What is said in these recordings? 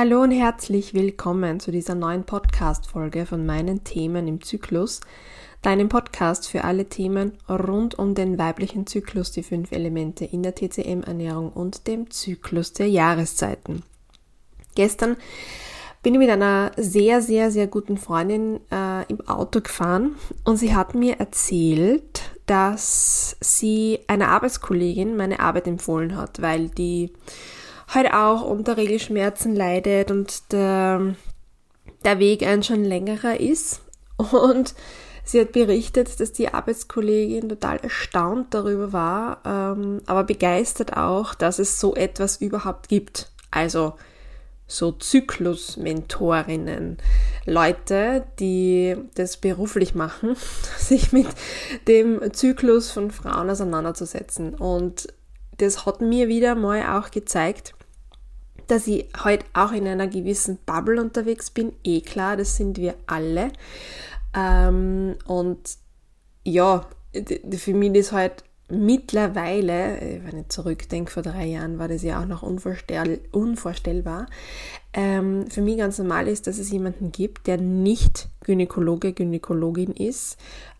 Hallo und herzlich willkommen zu dieser neuen Podcast-Folge von meinen Themen im Zyklus, deinem Podcast für alle Themen rund um den weiblichen Zyklus, die fünf Elemente in der TCM-Ernährung und dem Zyklus der Jahreszeiten. Gestern bin ich mit einer sehr, sehr, sehr guten Freundin äh, im Auto gefahren und sie hat mir erzählt, dass sie einer Arbeitskollegin meine Arbeit empfohlen hat, weil die halt auch unter Regelschmerzen leidet und der, der Weg ein schon längerer ist. Und sie hat berichtet, dass die Arbeitskollegin total erstaunt darüber war, ähm, aber begeistert auch, dass es so etwas überhaupt gibt. Also so Zyklusmentorinnen, Leute, die das beruflich machen, sich mit dem Zyklus von Frauen auseinanderzusetzen. Und das hat mir wieder mal auch gezeigt, dass ich heute auch in einer gewissen Bubble unterwegs bin. Eh klar, das sind wir alle. Ähm, und ja, für mich ist halt mittlerweile, äh, wenn ich zurückdenke, vor drei Jahren war das ja auch noch unvorstell unvorstellbar, ähm, für mich ganz normal ist, dass es jemanden gibt, der nicht Gynäkologe, Gynäkologin ist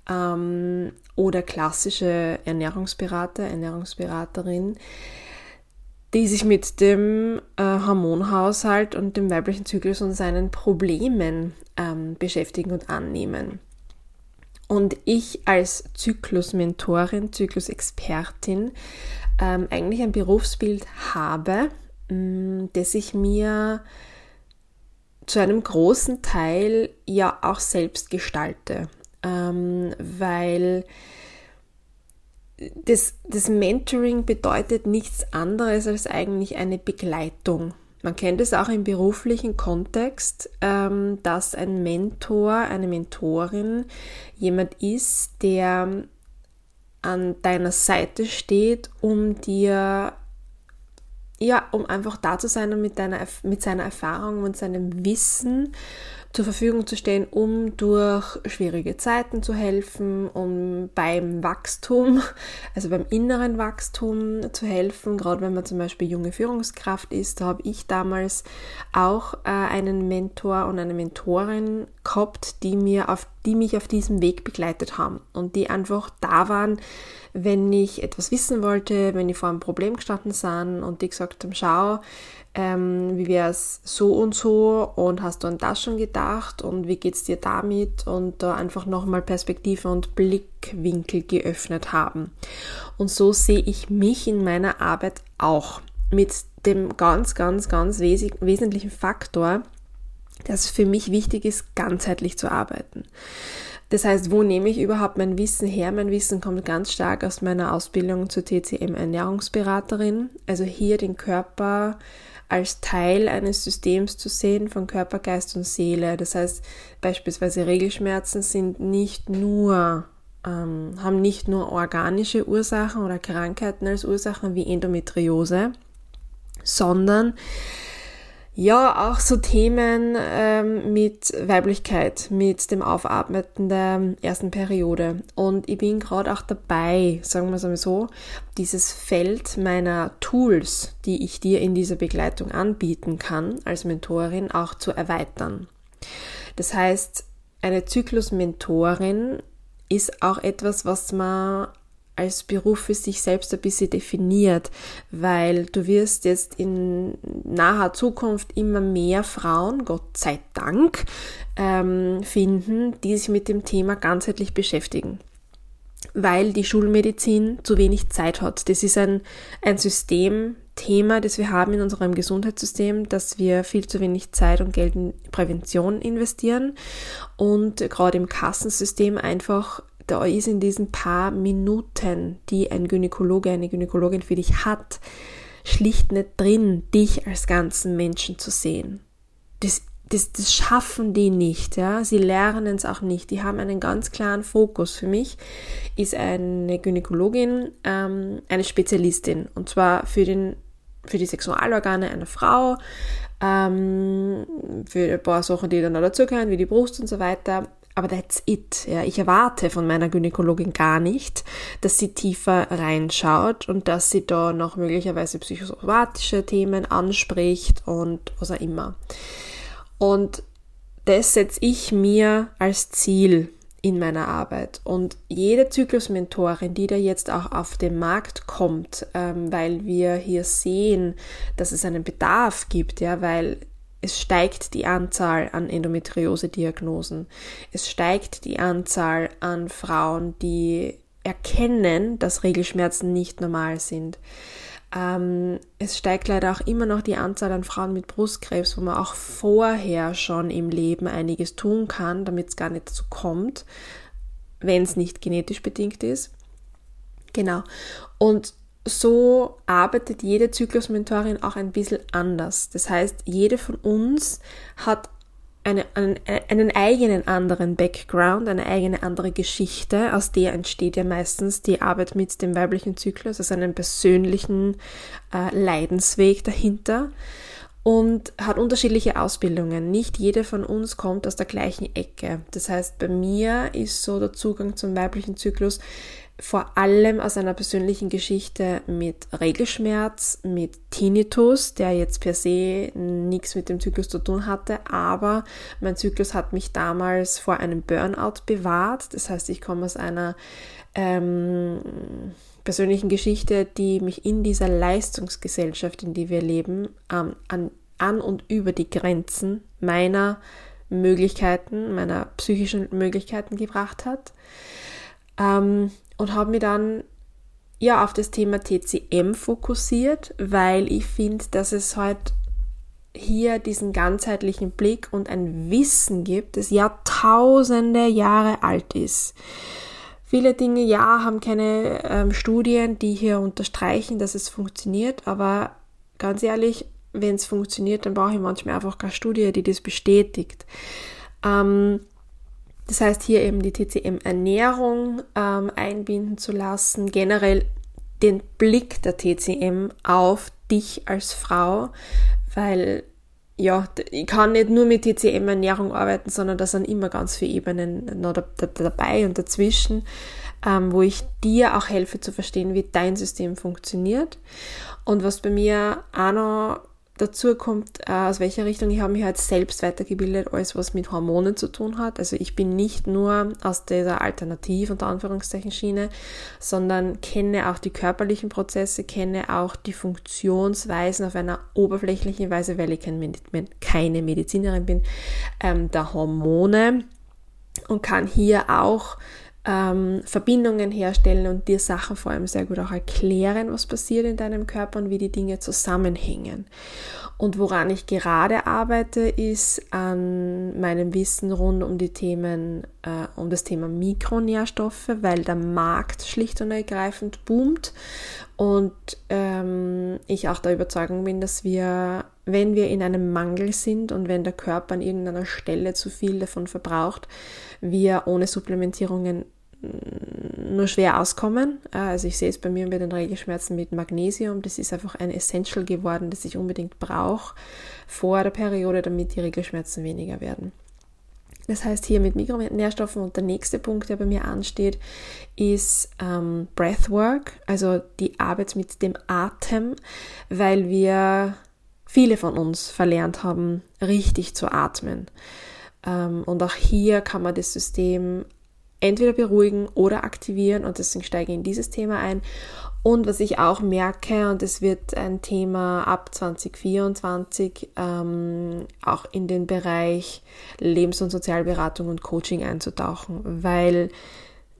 ähm, oder klassische Ernährungsberater, Ernährungsberaterin, die sich mit dem äh, Hormonhaushalt und dem weiblichen Zyklus und seinen Problemen ähm, beschäftigen und annehmen. Und ich als Zyklusmentorin, Zyklusexpertin ähm, eigentlich ein Berufsbild habe, mh, mm, das ich mir zu einem großen Teil ja auch selbst gestalte, ähm, weil das, das Mentoring bedeutet nichts anderes als eigentlich eine Begleitung. Man kennt es auch im beruflichen Kontext, ähm, dass ein Mentor, eine Mentorin jemand ist, der an deiner Seite steht, um dir ja, um einfach da zu sein und mit, deiner, mit seiner Erfahrung und seinem Wissen zur Verfügung zu stehen, um durch schwierige Zeiten zu helfen, um beim Wachstum, also beim inneren Wachstum zu helfen. Gerade wenn man zum Beispiel junge Führungskraft ist, da habe ich damals auch äh, einen Mentor und eine Mentorin gehabt, die mir auf, die mich auf diesem Weg begleitet haben und die einfach da waren, wenn ich etwas wissen wollte, wenn ich vor einem Problem gestanden sind und die gesagt haben, schau, ähm, wie wäre es so und so und hast du an das schon gedacht und wie geht es dir damit und da einfach nochmal Perspektive und Blickwinkel geöffnet haben. Und so sehe ich mich in meiner Arbeit auch mit dem ganz, ganz, ganz wes wesentlichen Faktor, dass für mich wichtig ist, ganzheitlich zu arbeiten. Das heißt, wo nehme ich überhaupt mein Wissen her? Mein Wissen kommt ganz stark aus meiner Ausbildung zur TCM Ernährungsberaterin. Also hier den Körper als Teil eines Systems zu sehen von Körper, Geist und Seele. Das heißt, beispielsweise Regelschmerzen sind nicht nur ähm, haben nicht nur organische Ursachen oder Krankheiten als Ursachen wie Endometriose, sondern ja, auch so Themen ähm, mit Weiblichkeit, mit dem Aufatmen der ersten Periode. Und ich bin gerade auch dabei, sagen wir es einmal so, dieses Feld meiner Tools, die ich dir in dieser Begleitung anbieten kann, als Mentorin auch zu erweitern. Das heißt, eine Zyklusmentorin ist auch etwas, was man als Beruf für sich selbst ein bisschen definiert, weil du wirst jetzt in naher Zukunft immer mehr Frauen, Gott sei Dank, ähm, finden, die sich mit dem Thema ganzheitlich beschäftigen. Weil die Schulmedizin zu wenig Zeit hat. Das ist ein, ein Systemthema, das wir haben in unserem Gesundheitssystem, dass wir viel zu wenig Zeit und Geld in Prävention investieren und gerade im Kassensystem einfach da ist in diesen paar Minuten, die ein Gynäkologe, eine Gynäkologin für dich hat, schlicht nicht drin, dich als ganzen Menschen zu sehen. Das, das, das schaffen die nicht, ja. Sie lernen es auch nicht. Die haben einen ganz klaren Fokus. Für mich ist eine Gynäkologin ähm, eine Spezialistin und zwar für den für die Sexualorgane einer Frau, ähm, für ein paar Sachen, die dann noch dazugehören, wie die Brust und so weiter, aber that's it. Ja, ich erwarte von meiner Gynäkologin gar nicht, dass sie tiefer reinschaut und dass sie da noch möglicherweise psychosomatische Themen anspricht und was auch immer. Und das setze ich mir als Ziel in meiner Arbeit. Und jede Zyklusmentorin, die da jetzt auch auf den Markt kommt, ähm, weil wir hier sehen, dass es einen Bedarf gibt, ja, weil es steigt die Anzahl an Endometriose-Diagnosen. Es steigt die Anzahl an Frauen, die erkennen, dass Regelschmerzen nicht normal sind. Ähm, es steigt leider auch immer noch die Anzahl an Frauen mit Brustkrebs, wo man auch vorher schon im Leben einiges tun kann, damit es gar nicht dazu kommt, wenn es nicht genetisch bedingt ist. Genau. Und so arbeitet jede Zyklusmentorin auch ein bisschen anders. Das heißt, jede von uns hat eine, einen, einen eigenen anderen Background, eine eigene andere Geschichte, aus der entsteht ja meistens die Arbeit mit dem weiblichen Zyklus, also einen persönlichen äh, Leidensweg dahinter und hat unterschiedliche Ausbildungen. Nicht jede von uns kommt aus der gleichen Ecke. Das heißt, bei mir ist so der Zugang zum weiblichen Zyklus vor allem aus einer persönlichen Geschichte mit Regelschmerz, mit Tinnitus, der jetzt per se nichts mit dem Zyklus zu tun hatte, aber mein Zyklus hat mich damals vor einem Burnout bewahrt. Das heißt, ich komme aus einer ähm, persönlichen Geschichte, die mich in dieser Leistungsgesellschaft, in die wir leben, ähm, an, an und über die Grenzen meiner Möglichkeiten, meiner psychischen Möglichkeiten gebracht hat. Ähm, und habe mich dann ja auf das Thema TCM fokussiert, weil ich finde, dass es halt hier diesen ganzheitlichen Blick und ein Wissen gibt, das Jahrtausende Jahre alt ist. Viele Dinge, ja, haben keine ähm, Studien, die hier unterstreichen, dass es funktioniert, aber ganz ehrlich, wenn es funktioniert, dann brauche ich manchmal einfach keine Studie, die das bestätigt. Ähm, das heißt, hier eben die TCM-Ernährung ähm, einbinden zu lassen, generell den Blick der TCM auf dich als Frau, weil ja, ich kann nicht nur mit TCM-Ernährung arbeiten, sondern da sind immer ganz viele Ebenen noch dabei und dazwischen, ähm, wo ich dir auch helfe zu verstehen, wie dein System funktioniert. Und was bei mir auch noch Dazu kommt, äh, aus welcher Richtung ich habe mich halt selbst weitergebildet, alles was mit Hormonen zu tun hat. Also ich bin nicht nur aus dieser Alternativ- unter Anführungszeichen Schiene, sondern kenne auch die körperlichen Prozesse, kenne auch die Funktionsweisen auf einer oberflächlichen Weise, weil ich keine Medizinerin bin, ähm, der Hormone und kann hier auch ähm, Verbindungen herstellen und dir Sachen vor allem sehr gut auch erklären, was passiert in deinem Körper und wie die Dinge zusammenhängen. Und woran ich gerade arbeite, ist an meinem Wissen rund um die Themen, äh, um das Thema Mikronährstoffe, weil der Markt schlicht und ergreifend boomt und ähm, ich auch der Überzeugung bin, dass wir, wenn wir in einem Mangel sind und wenn der Körper an irgendeiner Stelle zu viel davon verbraucht, wir ohne Supplementierungen nur schwer auskommen. Äh, also ich sehe es bei mir bei den Regelschmerzen mit Magnesium. Das ist einfach ein Essential geworden, das ich unbedingt brauche vor der Periode, damit die Regelschmerzen weniger werden. Das heißt hier mit Mikronährstoffen und der nächste Punkt, der bei mir ansteht, ist ähm, Breathwork, also die Arbeit mit dem Atem, weil wir viele von uns verlernt haben, richtig zu atmen. Ähm, und auch hier kann man das System entweder beruhigen oder aktivieren und deswegen steige ich in dieses Thema ein. Und was ich auch merke, und es wird ein Thema ab 2024 ähm, auch in den Bereich Lebens- und Sozialberatung und Coaching einzutauchen, weil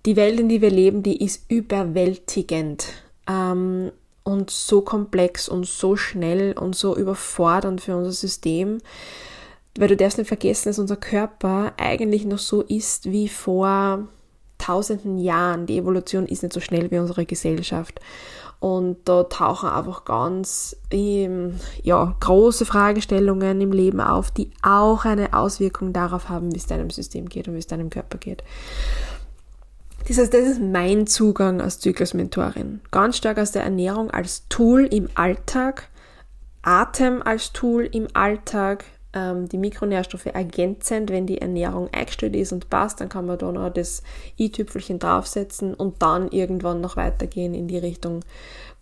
die Welt, in die wir leben, die ist überwältigend ähm, und so komplex und so schnell und so überfordernd für unser System. Weil du darfst nicht vergessen, dass unser Körper eigentlich noch so ist wie vor tausenden Jahren. Die Evolution ist nicht so schnell wie unsere Gesellschaft. Und da tauchen einfach ganz ähm, ja, große Fragestellungen im Leben auf, die auch eine Auswirkung darauf haben, wie es deinem System geht und wie es deinem Körper geht. Das heißt, das ist mein Zugang als Zyklusmentorin. Ganz stark aus der Ernährung als Tool im Alltag, Atem als Tool im Alltag, ähm, die Mikronährstoffe ergänzend, wenn die Ernährung eingestellt ist und passt, dann kann man da noch das i-Tüpfelchen draufsetzen und dann irgendwann noch weitergehen in die Richtung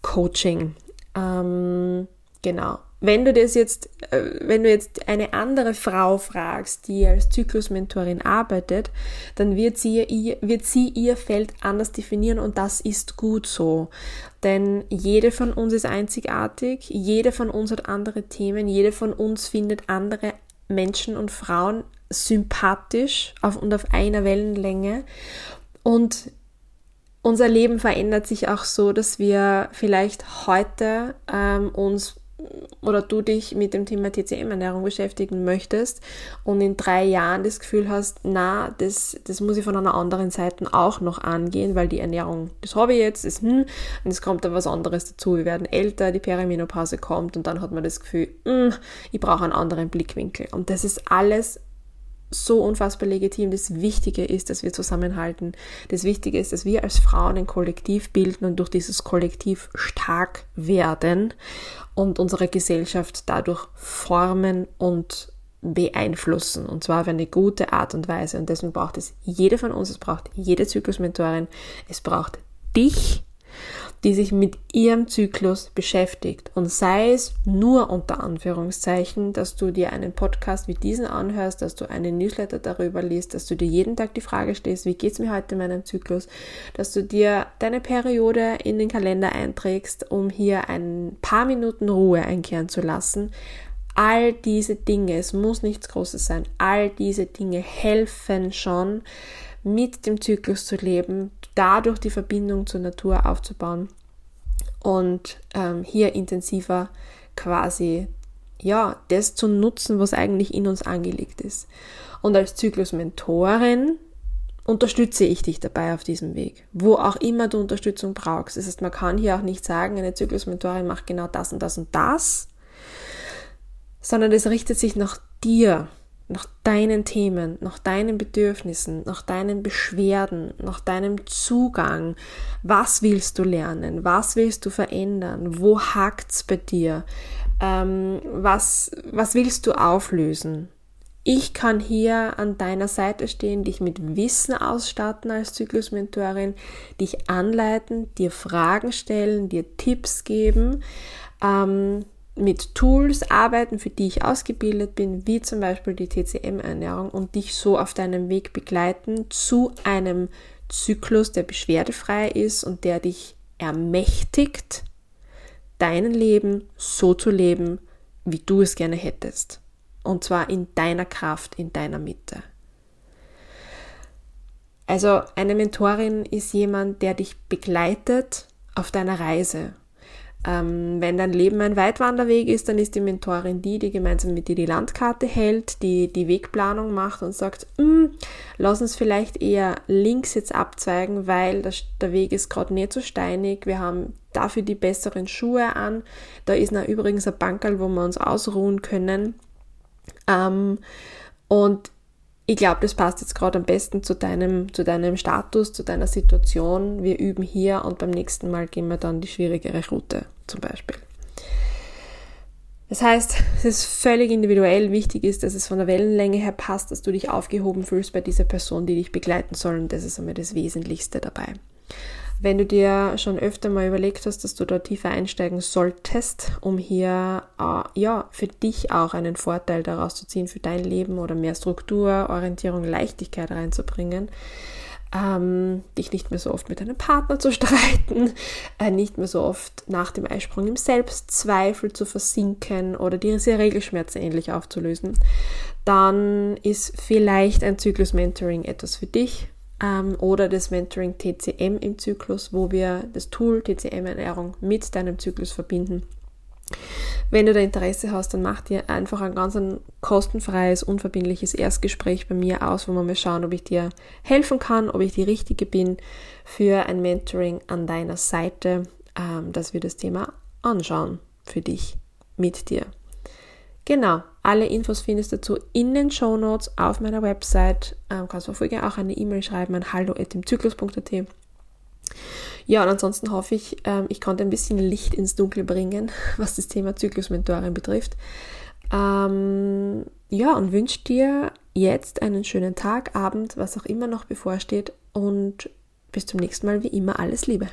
Coaching. Ähm, genau. Wenn du das jetzt, äh, wenn du jetzt eine andere Frau fragst, die als Zyklusmentorin arbeitet, dann wird sie ihr, wird sie ihr Feld anders definieren und das ist gut so. Denn jede von uns ist einzigartig, jede von uns hat andere Themen, jede von uns findet andere Menschen und Frauen sympathisch auf, und auf einer Wellenlänge. Und unser Leben verändert sich auch so, dass wir vielleicht heute ähm, uns oder du dich mit dem Thema TCM-Ernährung beschäftigen möchtest und in drei Jahren das Gefühl hast, na, das, das muss ich von einer anderen Seite auch noch angehen, weil die Ernährung, das habe ich jetzt, ist hm, und es kommt da was anderes dazu. Wir werden älter, die Perimenopause kommt und dann hat man das Gefühl, hm, ich brauche einen anderen Blickwinkel. Und das ist alles so unfassbar legitim. Das Wichtige ist, dass wir zusammenhalten. Das Wichtige ist, dass wir als Frauen ein Kollektiv bilden und durch dieses Kollektiv stark werden und unsere Gesellschaft dadurch formen und beeinflussen. Und zwar auf eine gute Art und Weise. Und deswegen braucht es jede von uns, es braucht jede Zyklusmentorin, es braucht dich die sich mit ihrem Zyklus beschäftigt. Und sei es nur unter Anführungszeichen, dass du dir einen Podcast wie diesen anhörst, dass du einen Newsletter darüber liest, dass du dir jeden Tag die Frage stellst, wie geht's mir heute in meinem Zyklus, dass du dir deine Periode in den Kalender einträgst, um hier ein paar Minuten Ruhe einkehren zu lassen. All diese Dinge, es muss nichts Großes sein, all diese Dinge helfen schon, mit dem Zyklus zu leben, dadurch die Verbindung zur Natur aufzubauen und ähm, hier intensiver quasi ja, das zu nutzen, was eigentlich in uns angelegt ist. Und als Zyklusmentorin unterstütze ich dich dabei auf diesem Weg, wo auch immer du Unterstützung brauchst. Das heißt, man kann hier auch nicht sagen, eine Zyklusmentorin macht genau das und das und das, sondern es richtet sich nach dir nach deinen Themen, nach deinen Bedürfnissen, nach deinen Beschwerden, nach deinem Zugang. Was willst du lernen? Was willst du verändern? Wo hakt's bei dir? Ähm, was, was willst du auflösen? Ich kann hier an deiner Seite stehen, dich mit Wissen ausstatten als Zyklusmentorin, dich anleiten, dir Fragen stellen, dir Tipps geben. Ähm, mit Tools arbeiten, für die ich ausgebildet bin, wie zum Beispiel die TCM-Ernährung und dich so auf deinem Weg begleiten zu einem Zyklus, der beschwerdefrei ist und der dich ermächtigt, dein Leben so zu leben, wie du es gerne hättest. Und zwar in deiner Kraft, in deiner Mitte. Also eine Mentorin ist jemand, der dich begleitet auf deiner Reise ähm, wenn dein Leben ein Weitwanderweg ist, dann ist die Mentorin die, die gemeinsam mit dir die Landkarte hält, die die Wegplanung macht und sagt, hm, lass uns vielleicht eher links jetzt abzweigen, weil das, der Weg ist gerade nicht so steinig. Wir haben dafür die besseren Schuhe an. Da ist noch übrigens ein Bankerl, wo wir uns ausruhen können. Ähm, und ich glaube, das passt jetzt gerade am besten zu deinem, zu deinem Status, zu deiner Situation. Wir üben hier und beim nächsten Mal gehen wir dann die schwierigere Route zum Beispiel. Das heißt, es ist völlig individuell. Wichtig ist, dass es von der Wellenlänge her passt, dass du dich aufgehoben fühlst bei dieser Person, die dich begleiten soll. Und das ist einmal das Wesentlichste dabei. Wenn du dir schon öfter mal überlegt hast, dass du da tiefer einsteigen solltest, um hier äh, ja für dich auch einen Vorteil daraus zu ziehen für dein Leben oder mehr Struktur, Orientierung, Leichtigkeit reinzubringen, ähm, dich nicht mehr so oft mit deinem Partner zu streiten, äh, nicht mehr so oft nach dem Eisprung im Selbstzweifel zu versinken oder diese Regelschmerzen ähnlich aufzulösen, dann ist vielleicht ein Zyklus-Mentoring etwas für dich ähm, oder das Mentoring TCM im Zyklus, wo wir das Tool TCM-Ernährung mit deinem Zyklus verbinden. Wenn du da Interesse hast, dann mach dir einfach ein ganz ein kostenfreies, unverbindliches Erstgespräch bei mir aus, wo wir mal schauen, ob ich dir helfen kann, ob ich die Richtige bin für ein Mentoring an deiner Seite, ähm, dass wir das Thema anschauen für dich, mit dir. Genau, alle Infos findest du dazu in den Show Notes auf meiner Website. Ähm, kannst du vorher auch eine E-Mail schreiben an hallo.imzyklus.at. Ja, und ansonsten hoffe ich, ähm, ich konnte ein bisschen Licht ins Dunkel bringen, was das Thema Zyklusmentorin betrifft. Ähm, ja, und wünsche dir jetzt einen schönen Tag, Abend, was auch immer noch bevorsteht und bis zum nächsten Mal wie immer alles Liebe.